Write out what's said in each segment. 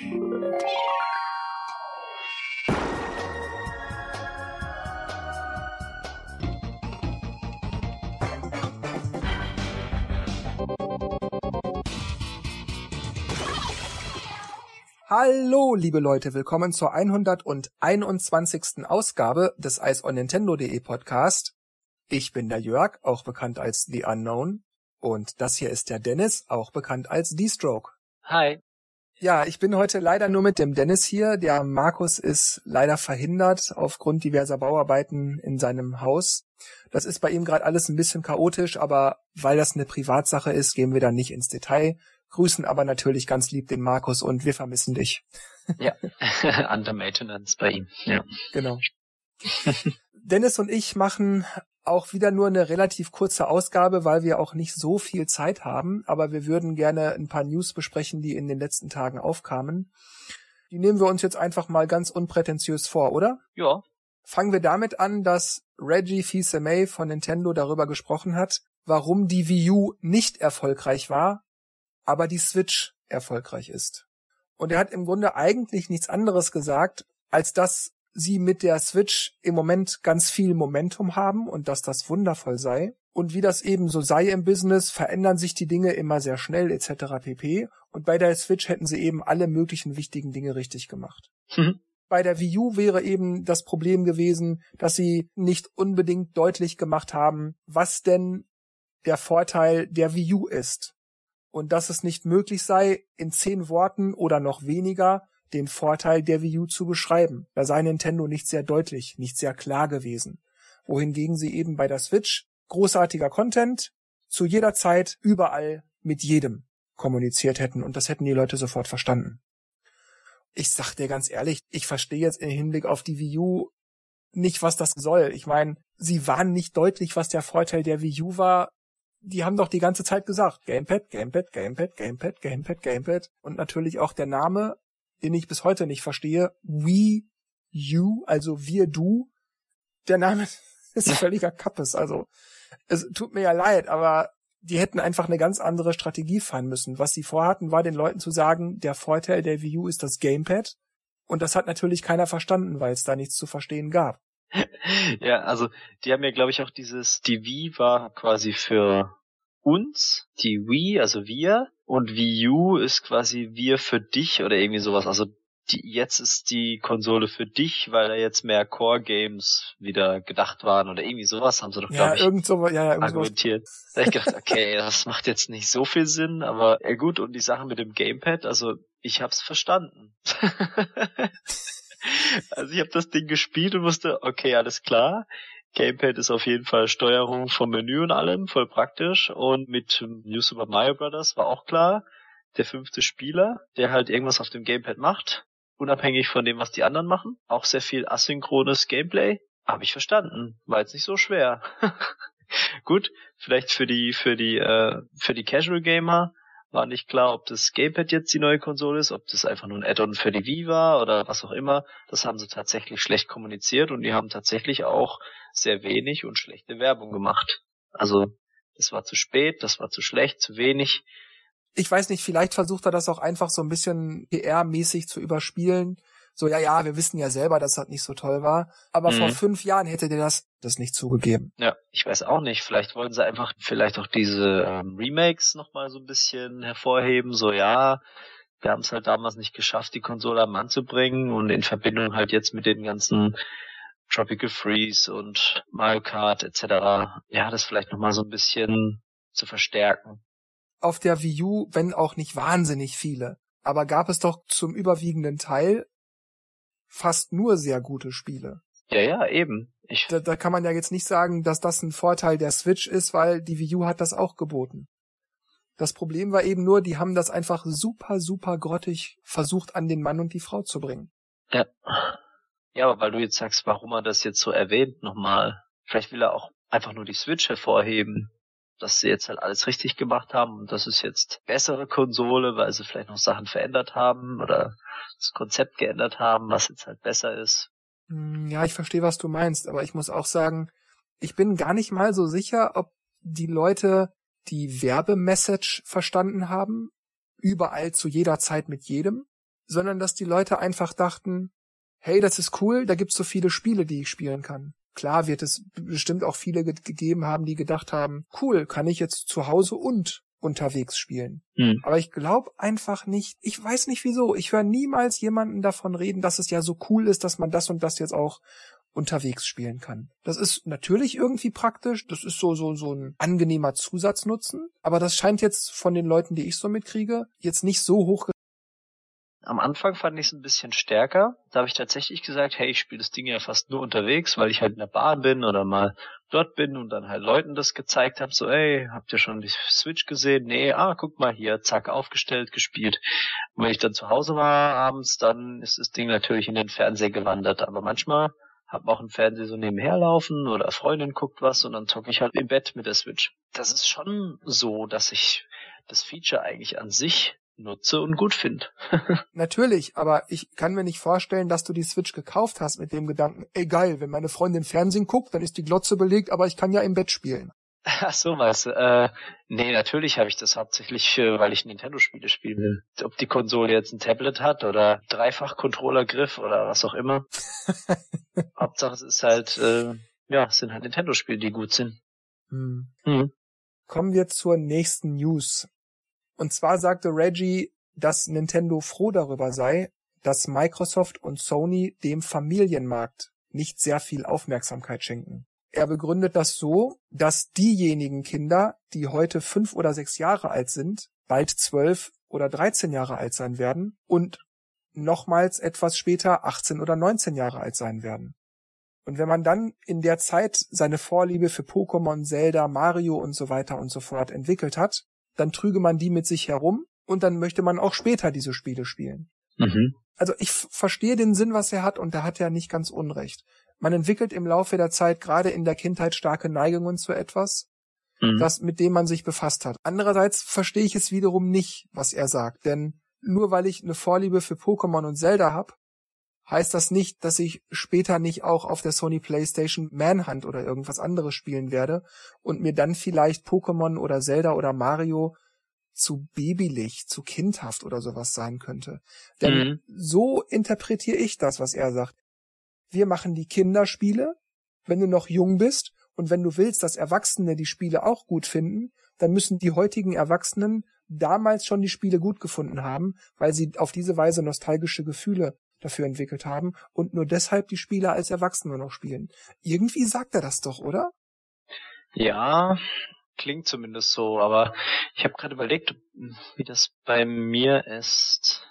Hallo, liebe Leute, willkommen zur 121. Ausgabe des Eis on Nintendo.de Podcast. Ich bin der Jörg, auch bekannt als The Unknown. Und das hier ist der Dennis, auch bekannt als D-Stroke. Hi. Ja, ich bin heute leider nur mit dem Dennis hier. Der Markus ist leider verhindert aufgrund diverser Bauarbeiten in seinem Haus. Das ist bei ihm gerade alles ein bisschen chaotisch, aber weil das eine Privatsache ist, gehen wir da nicht ins Detail grüßen aber natürlich ganz lieb den Markus und wir vermissen dich. Ja, under maintenance bei ihm. Ja. Genau. Dennis und ich machen auch wieder nur eine relativ kurze Ausgabe, weil wir auch nicht so viel Zeit haben, aber wir würden gerne ein paar News besprechen, die in den letzten Tagen aufkamen. Die nehmen wir uns jetzt einfach mal ganz unprätentiös vor, oder? Ja. Fangen wir damit an, dass Reggie Fils-Aimé von Nintendo darüber gesprochen hat, warum die Wii U nicht erfolgreich war aber die Switch erfolgreich ist. Und er hat im Grunde eigentlich nichts anderes gesagt, als dass sie mit der Switch im Moment ganz viel Momentum haben und dass das wundervoll sei. Und wie das eben so sei im Business, verändern sich die Dinge immer sehr schnell etc. pp. Und bei der Switch hätten sie eben alle möglichen wichtigen Dinge richtig gemacht. Mhm. Bei der Wii U wäre eben das Problem gewesen, dass sie nicht unbedingt deutlich gemacht haben, was denn der Vorteil der Wii U ist und dass es nicht möglich sei, in zehn Worten oder noch weniger den Vorteil der Wii U zu beschreiben. Da sei Nintendo nicht sehr deutlich, nicht sehr klar gewesen. Wohingegen sie eben bei der Switch großartiger Content zu jeder Zeit überall mit jedem kommuniziert hätten und das hätten die Leute sofort verstanden. Ich sag dir ganz ehrlich, ich verstehe jetzt im Hinblick auf die Wii U nicht, was das soll. Ich meine, sie waren nicht deutlich, was der Vorteil der Wii U war die haben doch die ganze Zeit gesagt, Gamepad, Gamepad, Gamepad, Gamepad, Gamepad, Gamepad. Und natürlich auch der Name, den ich bis heute nicht verstehe, Wii U, also wir du. Der Name ist völliger Kappes. Also es tut mir ja leid, aber die hätten einfach eine ganz andere Strategie fahren müssen. Was sie vorhatten, war den Leuten zu sagen, der Vorteil der Wii U ist das Gamepad. Und das hat natürlich keiner verstanden, weil es da nichts zu verstehen gab. ja, also die haben ja, glaube ich, auch dieses, die Wii war quasi für uns, die Wii, also wir, und Wii U ist quasi wir für dich oder irgendwie sowas. Also die, jetzt ist die Konsole für dich, weil da jetzt mehr Core-Games wieder gedacht waren oder irgendwie sowas haben sie doch, glaube ja, ich, irgend so, ja, ja, argumentiert. Da hab ich gedacht, okay, das macht jetzt nicht so viel Sinn, aber ja gut, und die Sache mit dem Gamepad, also ich hab's verstanden. Also ich habe das Ding gespielt und wusste, okay, alles klar. Gamepad ist auf jeden Fall Steuerung vom Menü und allem, voll praktisch. Und mit New Super Mario Bros. war auch klar, der fünfte Spieler, der halt irgendwas auf dem Gamepad macht, unabhängig von dem, was die anderen machen. Auch sehr viel asynchrones Gameplay. Habe ich verstanden. War jetzt nicht so schwer. Gut, vielleicht für die, für die, äh, für die Casual Gamer war nicht klar, ob das Gamepad jetzt die neue Konsole ist, ob das einfach nur ein Add-on für die Wii war oder was auch immer. Das haben sie tatsächlich schlecht kommuniziert und die haben tatsächlich auch sehr wenig und schlechte Werbung gemacht. Also, das war zu spät, das war zu schlecht, zu wenig. Ich weiß nicht, vielleicht versucht er das auch einfach so ein bisschen PR-mäßig zu überspielen so, ja, ja, wir wissen ja selber, dass das nicht so toll war. Aber mhm. vor fünf Jahren hätte dir das das nicht zugegeben. Ja, ich weiß auch nicht. Vielleicht wollen sie einfach vielleicht auch diese ähm, Remakes nochmal so ein bisschen hervorheben. So, ja, wir haben es halt damals nicht geschafft, die Konsole am Mann zu bringen und in Verbindung halt jetzt mit den ganzen Tropical Freeze und Mario Kart etc. Ja, das vielleicht nochmal so ein bisschen zu verstärken. Auf der Wii U, wenn auch nicht wahnsinnig viele, aber gab es doch zum überwiegenden Teil fast nur sehr gute Spiele. Ja, ja, eben. Ich da, da kann man ja jetzt nicht sagen, dass das ein Vorteil der Switch ist, weil die Wii U hat das auch geboten. Das Problem war eben nur, die haben das einfach super, super grottig versucht, an den Mann und die Frau zu bringen. Ja. Ja, aber weil du jetzt sagst, warum er das jetzt so erwähnt nochmal. Vielleicht will er auch einfach nur die Switch hervorheben dass sie jetzt halt alles richtig gemacht haben und das ist jetzt bessere Konsole, weil sie vielleicht noch Sachen verändert haben oder das Konzept geändert haben, was jetzt halt besser ist. Hm, ja, ich verstehe, was du meinst, aber ich muss auch sagen, ich bin gar nicht mal so sicher, ob die Leute die Werbemessage verstanden haben, überall zu jeder Zeit mit jedem, sondern dass die Leute einfach dachten, hey, das ist cool, da gibt's so viele Spiele, die ich spielen kann. Klar wird es bestimmt auch viele ge gegeben haben, die gedacht haben, cool, kann ich jetzt zu Hause und unterwegs spielen. Mhm. Aber ich glaube einfach nicht, ich weiß nicht wieso, ich höre niemals jemanden davon reden, dass es ja so cool ist, dass man das und das jetzt auch unterwegs spielen kann. Das ist natürlich irgendwie praktisch, das ist so so so ein angenehmer Zusatznutzen, aber das scheint jetzt von den Leuten, die ich so mitkriege, jetzt nicht so hoch am Anfang fand ich es ein bisschen stärker. Da habe ich tatsächlich gesagt, hey, ich spiele das Ding ja fast nur unterwegs, weil ich halt in der Bahn bin oder mal dort bin und dann halt Leuten das gezeigt habe, so, ey, habt ihr schon die Switch gesehen? Nee, ah, guck mal hier, zack, aufgestellt, gespielt. Und wenn ich dann zu Hause war abends, dann ist das Ding natürlich in den Fernseher gewandert. Aber manchmal hab auch einen Fernseher so nebenher laufen oder Freundin guckt was und dann zocke ich halt im Bett mit der Switch. Das ist schon so, dass ich das Feature eigentlich an sich nutze und gut finde. Natürlich, aber ich kann mir nicht vorstellen, dass du die Switch gekauft hast mit dem Gedanken, ey geil, wenn meine Freundin Fernsehen guckt, dann ist die Glotze belegt, aber ich kann ja im Bett spielen. Ach so, du. Äh, nee, natürlich habe ich das hauptsächlich, weil ich Nintendo-Spiele spielen will. Ob die Konsole jetzt ein Tablet hat oder Dreifach-Controller-Griff oder was auch immer. Hauptsache es ist halt, äh, ja, es sind halt Nintendo-Spiele, die gut sind. Hm. Hm. Kommen wir zur nächsten News. Und zwar sagte Reggie, dass Nintendo froh darüber sei, dass Microsoft und Sony dem Familienmarkt nicht sehr viel Aufmerksamkeit schenken. Er begründet das so, dass diejenigen Kinder, die heute fünf oder sechs Jahre alt sind, bald zwölf oder dreizehn Jahre alt sein werden und nochmals etwas später 18 oder 19 Jahre alt sein werden. Und wenn man dann in der Zeit seine Vorliebe für Pokémon, Zelda, Mario und so weiter und so fort entwickelt hat, dann trüge man die mit sich herum und dann möchte man auch später diese Spiele spielen. Mhm. Also ich verstehe den Sinn, was er hat und da hat er nicht ganz unrecht. Man entwickelt im Laufe der Zeit gerade in der Kindheit starke Neigungen zu etwas, mhm. das mit dem man sich befasst hat. Andererseits verstehe ich es wiederum nicht, was er sagt, denn nur weil ich eine Vorliebe für Pokémon und Zelda habe, heißt das nicht, dass ich später nicht auch auf der Sony PlayStation Manhunt oder irgendwas anderes spielen werde und mir dann vielleicht Pokémon oder Zelda oder Mario zu babylich, zu kindhaft oder sowas sein könnte. Denn mhm. so interpretiere ich das, was er sagt. Wir machen die Kinderspiele, wenn du noch jung bist und wenn du willst, dass Erwachsene die Spiele auch gut finden, dann müssen die heutigen Erwachsenen damals schon die Spiele gut gefunden haben, weil sie auf diese Weise nostalgische Gefühle dafür entwickelt haben und nur deshalb die Spieler als Erwachsene noch spielen. Irgendwie sagt er das doch, oder? Ja, klingt zumindest so, aber ich habe gerade überlegt, wie das bei mir ist.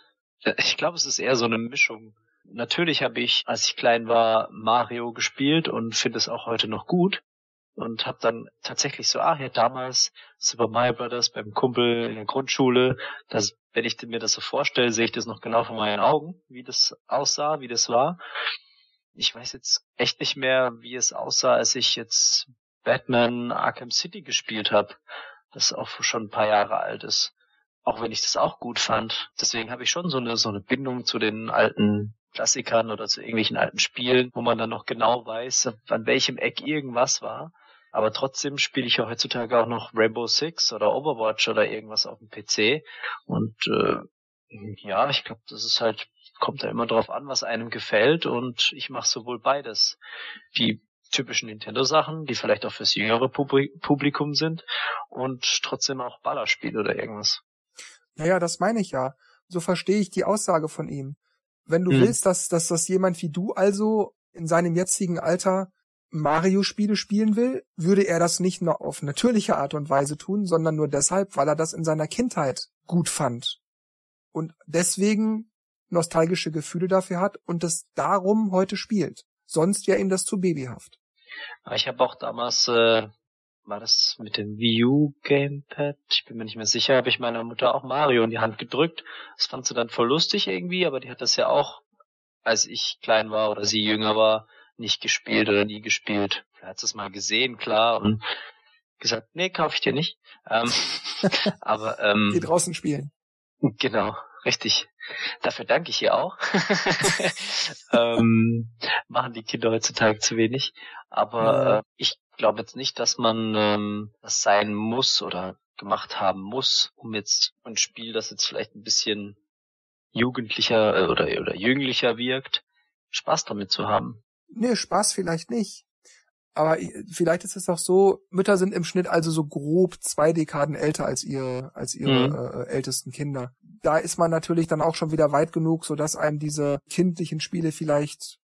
Ich glaube, es ist eher so eine Mischung. Natürlich habe ich, als ich klein war, Mario gespielt und finde es auch heute noch gut und habe dann tatsächlich so, ah ja, damals Super Mario Brothers beim Kumpel in der Grundschule, das, wenn ich mir das so vorstelle, sehe ich das noch genau vor meinen Augen, wie das aussah, wie das war. Ich weiß jetzt echt nicht mehr, wie es aussah, als ich jetzt Batman Arkham City gespielt habe, das auch schon ein paar Jahre alt ist. Auch wenn ich das auch gut fand. Deswegen habe ich schon so eine so eine Bindung zu den alten Klassikern oder zu irgendwelchen alten Spielen, wo man dann noch genau weiß, an welchem Eck irgendwas war. Aber trotzdem spiele ich ja heutzutage auch noch Rainbow Six oder Overwatch oder irgendwas auf dem PC. Und äh, ja, ich glaube, das ist halt, kommt da immer drauf an, was einem gefällt. Und ich mache sowohl beides. Die typischen Nintendo-Sachen, die vielleicht auch fürs jüngere Publikum sind und trotzdem auch Ballerspiele oder irgendwas. Naja, das meine ich ja. So verstehe ich die Aussage von ihm. Wenn du hm. willst, dass, dass das jemand wie du also in seinem jetzigen Alter Mario-Spiele spielen will, würde er das nicht nur auf natürliche Art und Weise tun, sondern nur deshalb, weil er das in seiner Kindheit gut fand. Und deswegen nostalgische Gefühle dafür hat und es darum heute spielt. Sonst wäre ihm das zu babyhaft. Ich habe auch damals, äh, war das mit dem Wii U Gamepad? Ich bin mir nicht mehr sicher, habe ich meiner Mutter auch Mario in die Hand gedrückt. Das fand sie dann voll lustig irgendwie, aber die hat das ja auch, als ich klein war oder sie jünger war, nicht gespielt oder nie gespielt. Er hat es mal gesehen, klar, und gesagt, nee, kaufe ich dir nicht. Ähm, aber ähm, Geh draußen spielen. Genau, richtig. Dafür danke ich ihr auch. ähm, machen die Kinder heutzutage zu wenig. Aber äh, ich glaube jetzt nicht, dass man ähm, das sein muss oder gemacht haben muss, um jetzt ein Spiel, das jetzt vielleicht ein bisschen jugendlicher äh, oder, oder jünglicher wirkt, Spaß damit zu haben. Nee, Spaß vielleicht nicht. Aber vielleicht ist es auch so, Mütter sind im Schnitt also so grob zwei Dekaden älter als ihre, als ihre mhm. äh, ältesten Kinder. Da ist man natürlich dann auch schon wieder weit genug, so dass einem diese kindlichen Spiele vielleicht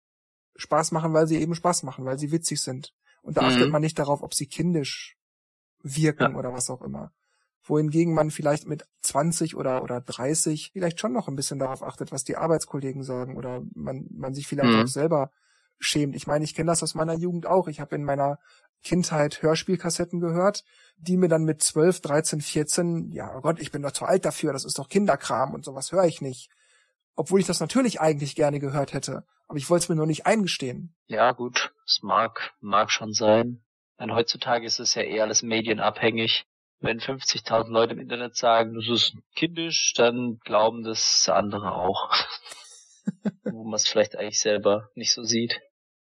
Spaß machen, weil sie eben Spaß machen, weil sie witzig sind. Und da mhm. achtet man nicht darauf, ob sie kindisch wirken ja. oder was auch immer. Wohingegen man vielleicht mit 20 oder, oder 30 vielleicht schon noch ein bisschen darauf achtet, was die Arbeitskollegen sagen oder man, man sich vielleicht mhm. auch selber schämt. Ich meine, ich kenne das aus meiner Jugend auch. Ich habe in meiner Kindheit Hörspielkassetten gehört, die mir dann mit 12, 13, 14, ja oh Gott, ich bin doch zu alt dafür, das ist doch Kinderkram und sowas höre ich nicht. Obwohl ich das natürlich eigentlich gerne gehört hätte. Aber ich wollte es mir nur nicht eingestehen. Ja, gut, es mag, mag schon sein. Denn heutzutage ist es ja eher alles medienabhängig. Wenn 50.000 Leute im Internet sagen, das ist kindisch, dann glauben das andere auch. Wo man es vielleicht eigentlich selber nicht so sieht.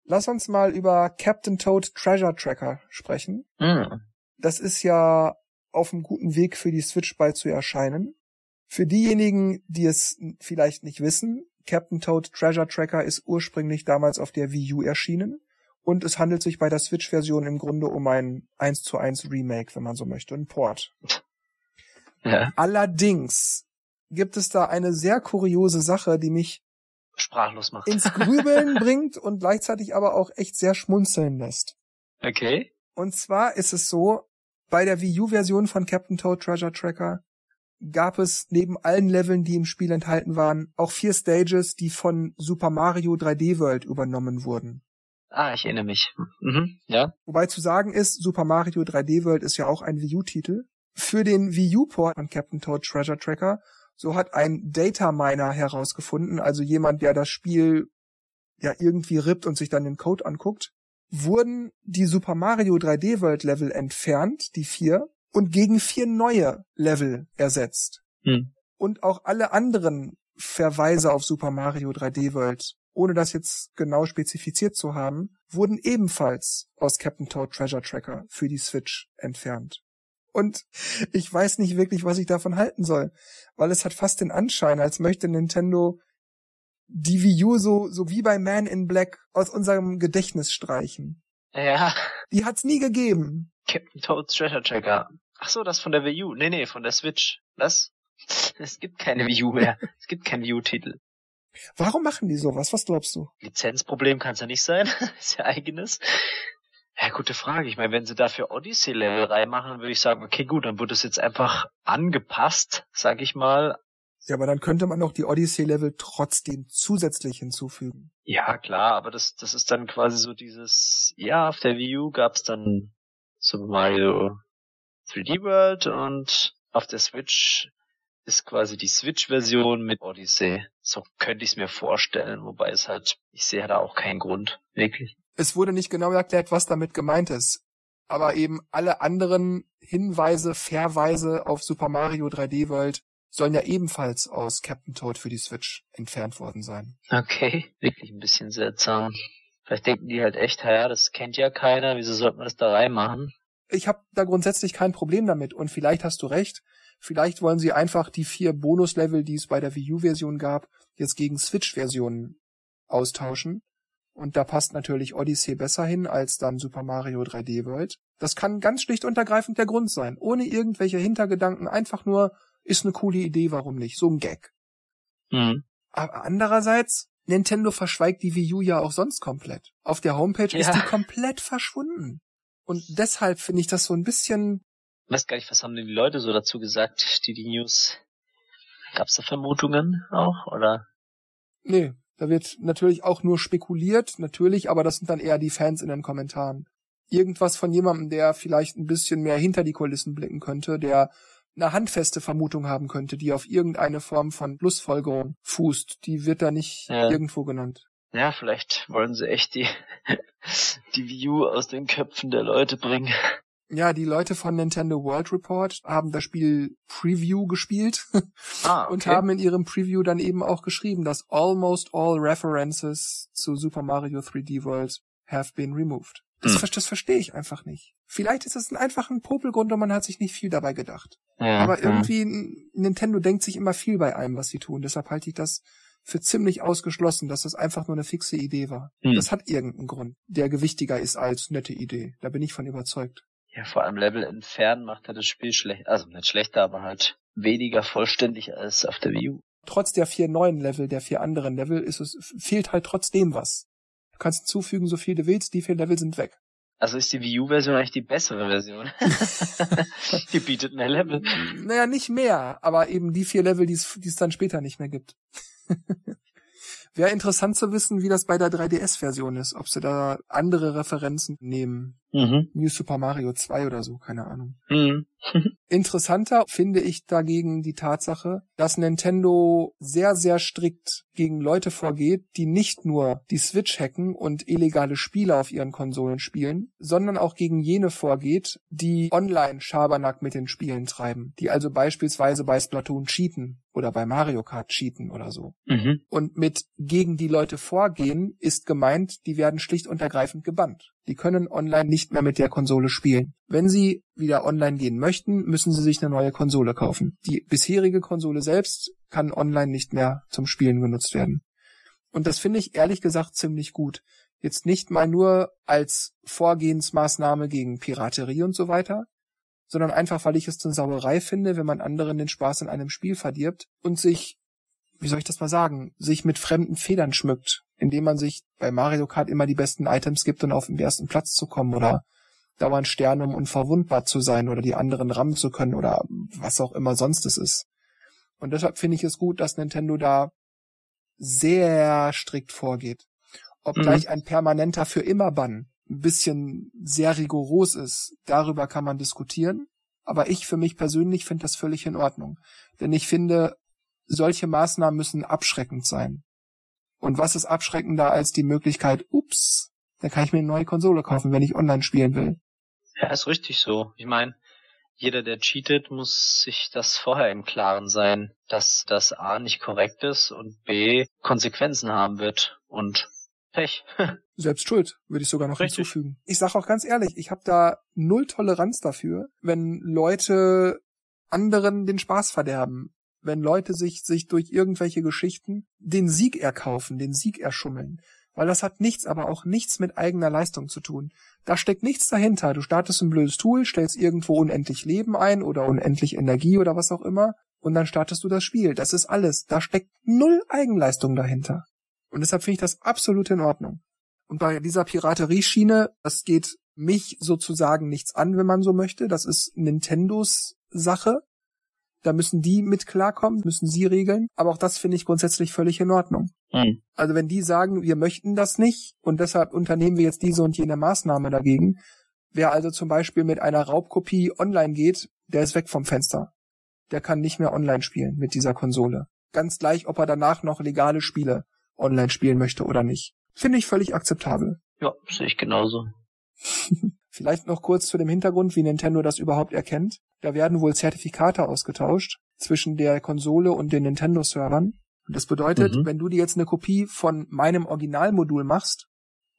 Lass uns mal über Captain Toad Treasure Tracker sprechen. Mm. Das ist ja auf einem guten Weg für die Switch bald zu erscheinen. Für diejenigen, die es vielleicht nicht wissen, Captain Toad Treasure Tracker ist ursprünglich damals auf der Wii U erschienen und es handelt sich bei der Switch-Version im Grunde um ein 1 zu 1 Remake, wenn man so möchte, ein Port. Ja. Allerdings gibt es da eine sehr kuriose Sache, die mich sprachlos macht. ins Grübeln bringt und gleichzeitig aber auch echt sehr schmunzeln lässt. Okay. Und zwar ist es so, bei der Wii U-Version von Captain Toad Treasure Tracker gab es neben allen Leveln, die im Spiel enthalten waren, auch vier Stages, die von Super Mario 3D World übernommen wurden. Ah, ich erinnere mich. Mhm, ja. Wobei zu sagen ist, Super Mario 3D World ist ja auch ein Wii U-Titel. Für den Wii U-Port von Captain Toad Treasure Tracker, so hat ein Data Miner herausgefunden, also jemand, der das Spiel ja irgendwie rippt und sich dann den Code anguckt, wurden die Super Mario 3D World Level entfernt, die vier, und gegen vier neue Level ersetzt. Hm. Und auch alle anderen Verweise auf Super Mario 3D World, ohne das jetzt genau spezifiziert zu haben, wurden ebenfalls aus Captain Toad Treasure Tracker für die Switch entfernt. Und ich weiß nicht wirklich, was ich davon halten soll, weil es hat fast den Anschein, als möchte Nintendo die Wii U so, so wie bei Man in Black aus unserem Gedächtnis streichen. Ja. Die hat's nie gegeben. Captain Toad's Treasure Tracker. Ach so, das von der Wii U. Nee, nee, von der Switch. Was? Es gibt keine Wii U mehr. es gibt keinen Wii U-Titel. Warum machen die sowas? Was glaubst du? Lizenzproblem kann es ja nicht sein. ist ja eigenes. Ja, gute Frage. Ich meine, wenn sie dafür Odyssey-Level reinmachen, würde ich sagen, okay, gut, dann wird es jetzt einfach angepasst, sag ich mal. Ja, aber dann könnte man auch die Odyssey-Level trotzdem zusätzlich hinzufügen. Ja, klar, aber das, das ist dann quasi so dieses, ja, auf der Wii U gab's dann Super Mario 3D World und auf der Switch ist quasi die Switch-Version mit Odyssey. So könnte ich es mir vorstellen, wobei es halt, ich sehe da auch keinen Grund, wirklich. Es wurde nicht genau erklärt, was damit gemeint ist. Aber eben alle anderen Hinweise, Verweise auf Super Mario 3D World sollen ja ebenfalls aus Captain Toad für die Switch entfernt worden sein. Okay, wirklich ein bisschen seltsam. Vielleicht denken die halt echt, ja, das kennt ja keiner, wieso sollte man das da reinmachen? Ich habe da grundsätzlich kein Problem damit und vielleicht hast du recht. Vielleicht wollen sie einfach die vier Bonuslevel, die es bei der Wii U-Version gab, jetzt gegen Switch-Versionen austauschen. Und da passt natürlich Odyssey besser hin als dann Super Mario 3D World. Das kann ganz schlicht und ergreifend der Grund sein. Ohne irgendwelche Hintergedanken. Einfach nur, ist eine coole Idee, warum nicht? So ein Gag. Mhm. Aber andererseits, Nintendo verschweigt die Wii U ja auch sonst komplett. Auf der Homepage ja. ist die komplett verschwunden. Und deshalb finde ich das so ein bisschen. Ich weiß gar nicht, was haben denn die Leute so dazu gesagt, die die News. Gab's da Vermutungen auch, oder? Nee, da wird natürlich auch nur spekuliert, natürlich, aber das sind dann eher die Fans in den Kommentaren. Irgendwas von jemandem, der vielleicht ein bisschen mehr hinter die Kulissen blicken könnte, der eine handfeste Vermutung haben könnte, die auf irgendeine Form von Schlussfolgerung fußt, die wird da nicht ja. irgendwo genannt. Ja, vielleicht wollen sie echt die, die View aus den Köpfen der Leute bringen. Ja, die Leute von Nintendo World Report haben das Spiel Preview gespielt ah, okay. und haben in ihrem Preview dann eben auch geschrieben, dass almost all references zu Super Mario 3D World have been removed. Das, hm. das verstehe ich einfach nicht. Vielleicht ist es einfach ein Popelgrund und man hat sich nicht viel dabei gedacht. Ja, Aber irgendwie, ja. Nintendo denkt sich immer viel bei allem, was sie tun. Deshalb halte ich das für ziemlich ausgeschlossen, dass das einfach nur eine fixe Idee war. Hm. Das hat irgendeinen Grund, der gewichtiger ist als nette Idee. Da bin ich von überzeugt. Ja, vor allem Level entfernen macht er das Spiel schlecht, also nicht schlechter, aber halt weniger vollständig als auf der Wii U. Trotz der vier neuen Level, der vier anderen Level, ist es, fehlt halt trotzdem was. Du kannst hinzufügen, so viel du willst, die vier Level sind weg. Also ist die Wii U-Version eigentlich die bessere Version? die bietet mehr Level. Naja, nicht mehr, aber eben die vier Level, die es dann später nicht mehr gibt. Wäre interessant zu wissen, wie das bei der 3DS-Version ist, ob sie da andere Referenzen nehmen. Mhm. New Super Mario 2 oder so, keine Ahnung. Mhm. Interessanter finde ich dagegen die Tatsache, dass Nintendo sehr, sehr strikt gegen Leute vorgeht, die nicht nur die Switch hacken und illegale Spiele auf ihren Konsolen spielen, sondern auch gegen jene vorgeht, die online Schabernack mit den Spielen treiben, die also beispielsweise bei Splatoon cheaten oder bei Mario Kart cheaten oder so. Mhm. Und mit gegen die Leute vorgehen ist gemeint, die werden schlicht und ergreifend gebannt. Die können online nicht mehr mit der Konsole spielen. Wenn sie wieder online gehen möchten, müssen sie sich eine neue Konsole kaufen. Die bisherige Konsole selbst kann online nicht mehr zum Spielen genutzt werden. Und das finde ich ehrlich gesagt ziemlich gut. Jetzt nicht mal nur als Vorgehensmaßnahme gegen Piraterie und so weiter, sondern einfach, weil ich es eine Sauerei finde, wenn man anderen den Spaß in einem Spiel verdirbt und sich, wie soll ich das mal sagen, sich mit fremden Federn schmückt indem man sich bei Mario Kart immer die besten Items gibt, um auf den ersten Platz zu kommen oder dauernd Sterne, um unverwundbar zu sein oder die anderen rammen zu können oder was auch immer sonst es ist. Und deshalb finde ich es gut, dass Nintendo da sehr strikt vorgeht. Ob mhm. ein permanenter für immer Bann ein bisschen sehr rigoros ist, darüber kann man diskutieren. Aber ich für mich persönlich finde das völlig in Ordnung. Denn ich finde, solche Maßnahmen müssen abschreckend sein. Und was ist abschreckender als die Möglichkeit, ups, dann kann ich mir eine neue Konsole kaufen, wenn ich online spielen will. Ja, ist richtig so. Ich meine, jeder, der cheatet, muss sich das vorher im Klaren sein, dass das A nicht korrekt ist und B Konsequenzen haben wird und Pech. Selbst schuld, würde ich sogar noch Richtig. hinzufügen. Ich sage auch ganz ehrlich, ich habe da null Toleranz dafür, wenn Leute anderen den Spaß verderben wenn Leute sich, sich durch irgendwelche Geschichten den Sieg erkaufen, den Sieg erschummeln. Weil das hat nichts, aber auch nichts mit eigener Leistung zu tun. Da steckt nichts dahinter. Du startest ein blödes Tool, stellst irgendwo unendlich Leben ein oder unendlich Energie oder was auch immer und dann startest du das Spiel. Das ist alles. Da steckt null Eigenleistung dahinter. Und deshalb finde ich das absolut in Ordnung. Und bei dieser Piraterieschiene, das geht mich sozusagen nichts an, wenn man so möchte. Das ist Nintendos Sache. Da müssen die mit klarkommen, müssen sie regeln. Aber auch das finde ich grundsätzlich völlig in Ordnung. Mhm. Also wenn die sagen, wir möchten das nicht und deshalb unternehmen wir jetzt diese und jene Maßnahme dagegen, wer also zum Beispiel mit einer Raubkopie online geht, der ist weg vom Fenster. Der kann nicht mehr online spielen mit dieser Konsole. Ganz gleich, ob er danach noch legale Spiele online spielen möchte oder nicht. Finde ich völlig akzeptabel. Ja, sehe ich genauso. Vielleicht noch kurz zu dem Hintergrund, wie Nintendo das überhaupt erkennt. Da werden wohl Zertifikate ausgetauscht zwischen der Konsole und den Nintendo-Servern. Und das bedeutet, mhm. wenn du dir jetzt eine Kopie von meinem Originalmodul machst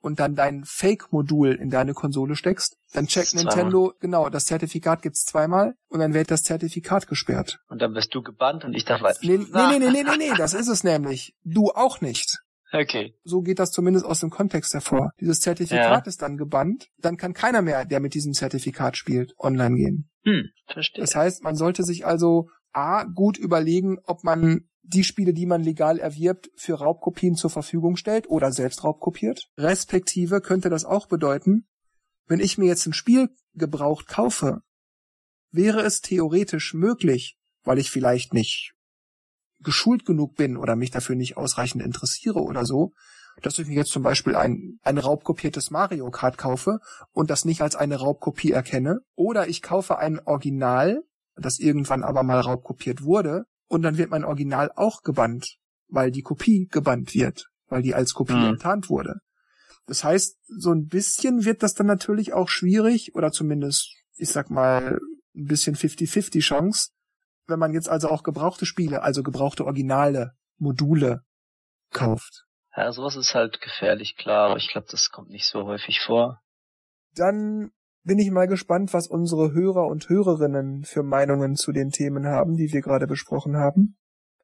und dann dein Fake-Modul in deine Konsole steckst, dann checkt Nintendo, genau, das Zertifikat gibt's zweimal und dann wird das Zertifikat gesperrt. Und dann bist du gebannt und ich darf weiter. Nee, nee, nee, nee, nee, nee, nee, das ist es nämlich. Du auch nicht. Okay. So geht das zumindest aus dem Kontext hervor. Dieses Zertifikat ja. ist dann gebannt, dann kann keiner mehr, der mit diesem Zertifikat spielt, online gehen. Hm, verstehe. Das heißt, man sollte sich also A, gut überlegen, ob man die Spiele, die man legal erwirbt, für Raubkopien zur Verfügung stellt oder selbst raubkopiert. Respektive könnte das auch bedeuten, wenn ich mir jetzt ein Spiel gebraucht kaufe, wäre es theoretisch möglich, weil ich vielleicht nicht geschult genug bin oder mich dafür nicht ausreichend interessiere oder so, dass ich mir jetzt zum Beispiel ein, ein raubkopiertes Mario Kart kaufe und das nicht als eine Raubkopie erkenne. Oder ich kaufe ein Original, das irgendwann aber mal raubkopiert wurde, und dann wird mein Original auch gebannt, weil die Kopie gebannt wird, weil die als Kopie mhm. enttarnt wurde. Das heißt, so ein bisschen wird das dann natürlich auch schwierig, oder zumindest, ich sag mal, ein bisschen 50-50 Chance, wenn man jetzt also auch gebrauchte Spiele, also gebrauchte Originale, Module kauft. Ja, sowas ist halt gefährlich, klar, aber ich glaube, das kommt nicht so häufig vor. Dann bin ich mal gespannt, was unsere Hörer und Hörerinnen für Meinungen zu den Themen haben, die wir gerade besprochen haben.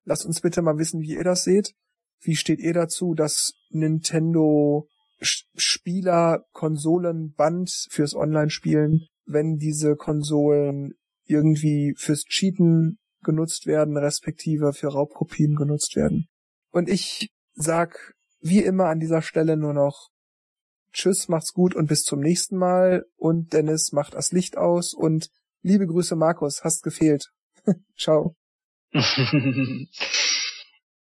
Lasst uns bitte mal wissen, wie ihr das seht. Wie steht ihr dazu, dass Nintendo Spieler Konsolenband fürs Online-Spielen, wenn diese Konsolen irgendwie fürs Cheaten genutzt werden, respektive für Raubkopien genutzt werden. Und ich sag wie immer an dieser Stelle nur noch Tschüss, macht's gut und bis zum nächsten Mal. Und Dennis macht das Licht aus und liebe Grüße Markus, hast gefehlt. Ciao.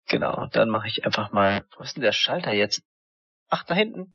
genau, dann mache ich einfach mal. Wo ist denn der Schalter jetzt? Ach, da hinten.